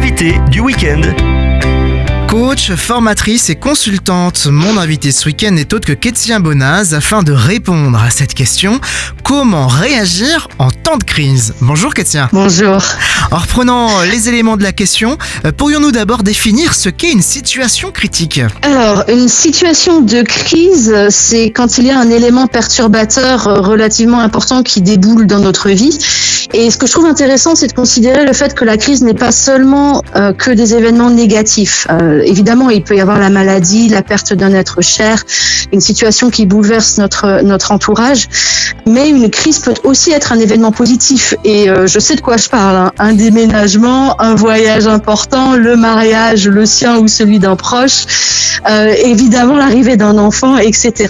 l'invité du week-end. Coach, formatrice et consultante, mon invité ce week-end est autre que Kétia Bonaz afin de répondre à cette question comment réagir en temps de crise? Bonjour Kétia. Bonjour. En reprenant les éléments de la question, euh, pourrions-nous d'abord définir ce qu'est une situation critique? Alors, une situation de crise, c'est quand il y a un élément perturbateur euh, relativement important qui déboule dans notre vie. Et ce que je trouve intéressant, c'est de considérer le fait que la crise n'est pas seulement euh, que des événements négatifs. Euh, évidemment, il peut y avoir la maladie, la perte d'un être cher, une situation qui bouleverse notre notre entourage, mais une crise peut aussi être un événement positif. Et euh, je sais de quoi je parle. hein. Un déménagement, un voyage important, le mariage, le sien ou celui d'un proche, évidemment l'arrivée d'un enfant, etc.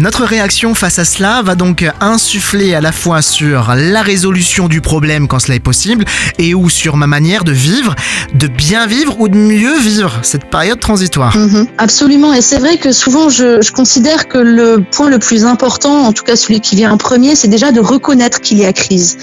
Notre réaction face à cela va donc insuffler à la fois sur la résolution du problème quand cela est possible et ou sur ma manière de vivre, de bien vivre ou de mieux vivre cette période transitoire. Mhm, absolument, et c'est vrai que souvent je, je considère que le point le plus important, en tout cas celui qui vient en premier, c'est déjà de reconnaître qu'il y a crise.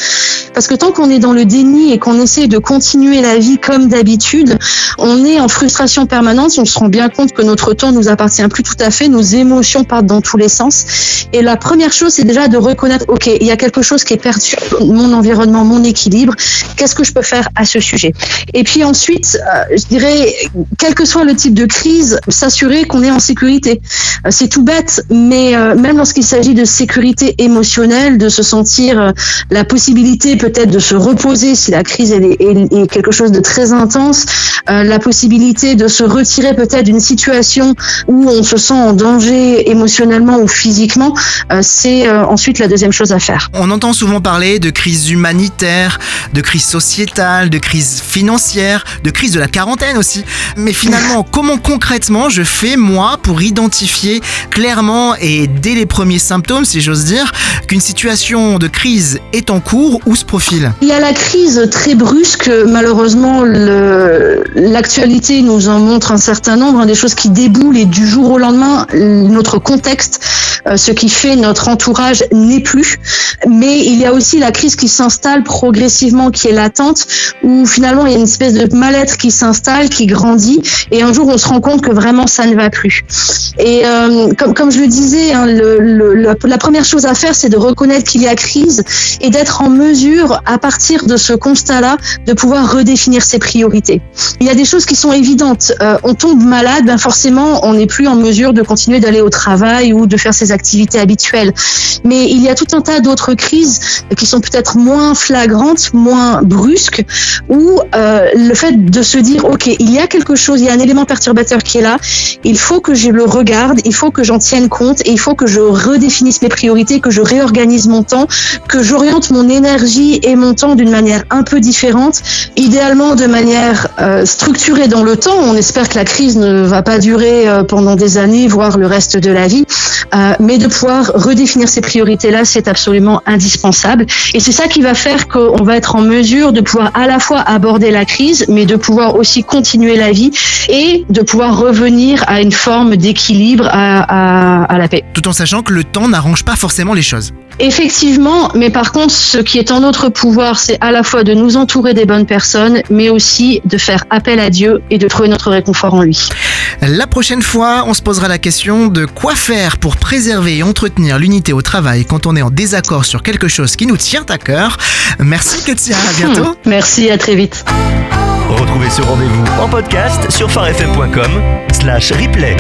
Parce que tant qu'on est dans le déni et qu'on essaie de continuer la vie comme d'habitude, on est en frustration permanente, on se rend bien compte que notre temps nous appartient plus tout à fait, nos émotions partent dans tous les sens. Et la première chose, c'est déjà de reconnaître, ok, il y a quelque chose qui est perdu, mon environnement, mon équilibre, qu'est-ce que je peux faire à ce sujet? Et puis ensuite, euh, je dirais, quel que soit le type de crise, s'assurer qu'on est en sécurité. Euh, C'est tout bête, mais euh, même lorsqu'il s'agit de sécurité émotionnelle, de se sentir la possibilité peut-être de se reposer si la crise est quelque chose de très intense, euh, la possibilité de se retirer peut-être d'une situation où on se sent en danger émotionnellement ou physiquement, euh, c'est euh, ensuite la deuxième chose à faire. On entend souvent parler de crise humanitaire, de crise sociétale, de crise financière, de crise de la quarantaine aussi. Mais finalement, comment concrètement je fais moi pour identifier clairement et dès les premiers symptômes, si j'ose dire, qu'une situation de crise est en cours ou se profile? Il y a la crise très brusque, malheureusement le- l'actualité nous en montre un certain nombre, hein, des choses qui déboulent et du jour au lendemain, notre contexte, euh, ce qui fait notre entourage n'est plus. Mais il y a aussi la crise qui s'installe progressivement, qui est latente, où finalement il y a une espèce de mal-être qui s'installe, qui grandit, et un jour on se rend compte que vraiment ça ne va plus. Et euh, comme, comme je le disais, hein, le- le- la, la première chose à faire, c'est de reconnaître qu'il y a crise et d'être en mesure, à partir de ce constat-là, de pouvoir redéfinir ses priorités. Il y a des choses qui sont évidentes. Euh, on tombe malade, ben forcément, on n'est plus en mesure de continuer d'aller au travail ou de faire ses activités habituelles. Mais il y a tout un tas d'autres crises qui sont peut-être moins flagrantes, moins brusques, où euh, le fait de se dire, OK, il y a quelque chose, il y a un élément perturbateur qui est là, il faut que je le regarde, il faut que j'en tienne compte et il faut que je redéfinisse mes priorités, que je réorganise mon temps, que j'oriente mon énergie et mon temps d'une manière un peu différente, idéalement de manière euh, structurée dans le temps. On espère que la crise ne va pas durer euh, pendant des années, voire le reste de la vie, Euh, mais de pouvoir redéfinir ces priorités-là, c'est absolument indispensable. Et c'est ça qui va faire qu'on va être en mesure de pouvoir à la fois aborder la crise, mais de pouvoir aussi continuer la vie et de pouvoir revenir à une forme d'équilibre, à, à, à la paix. Tout en sachant que le temps n'arrange pas forcément les choses. Effectivement, mais par contre, ce qui est en notre pouvoir, c'est à la fois de nous entourer des bonnes personnes, mais aussi de faire appel à Dieu et de trouver notre réconfort en lui. La prochaine fois, on se posera la question de quoi faire pour préserver et entretenir l'unité au travail quand on est en désaccord sur quelque chose qui nous tient à cœur. Merci Kétia, à bientôt. Merci, à très vite. Retrouvez ce rendez-vous en podcast sur farfm.com slash replay.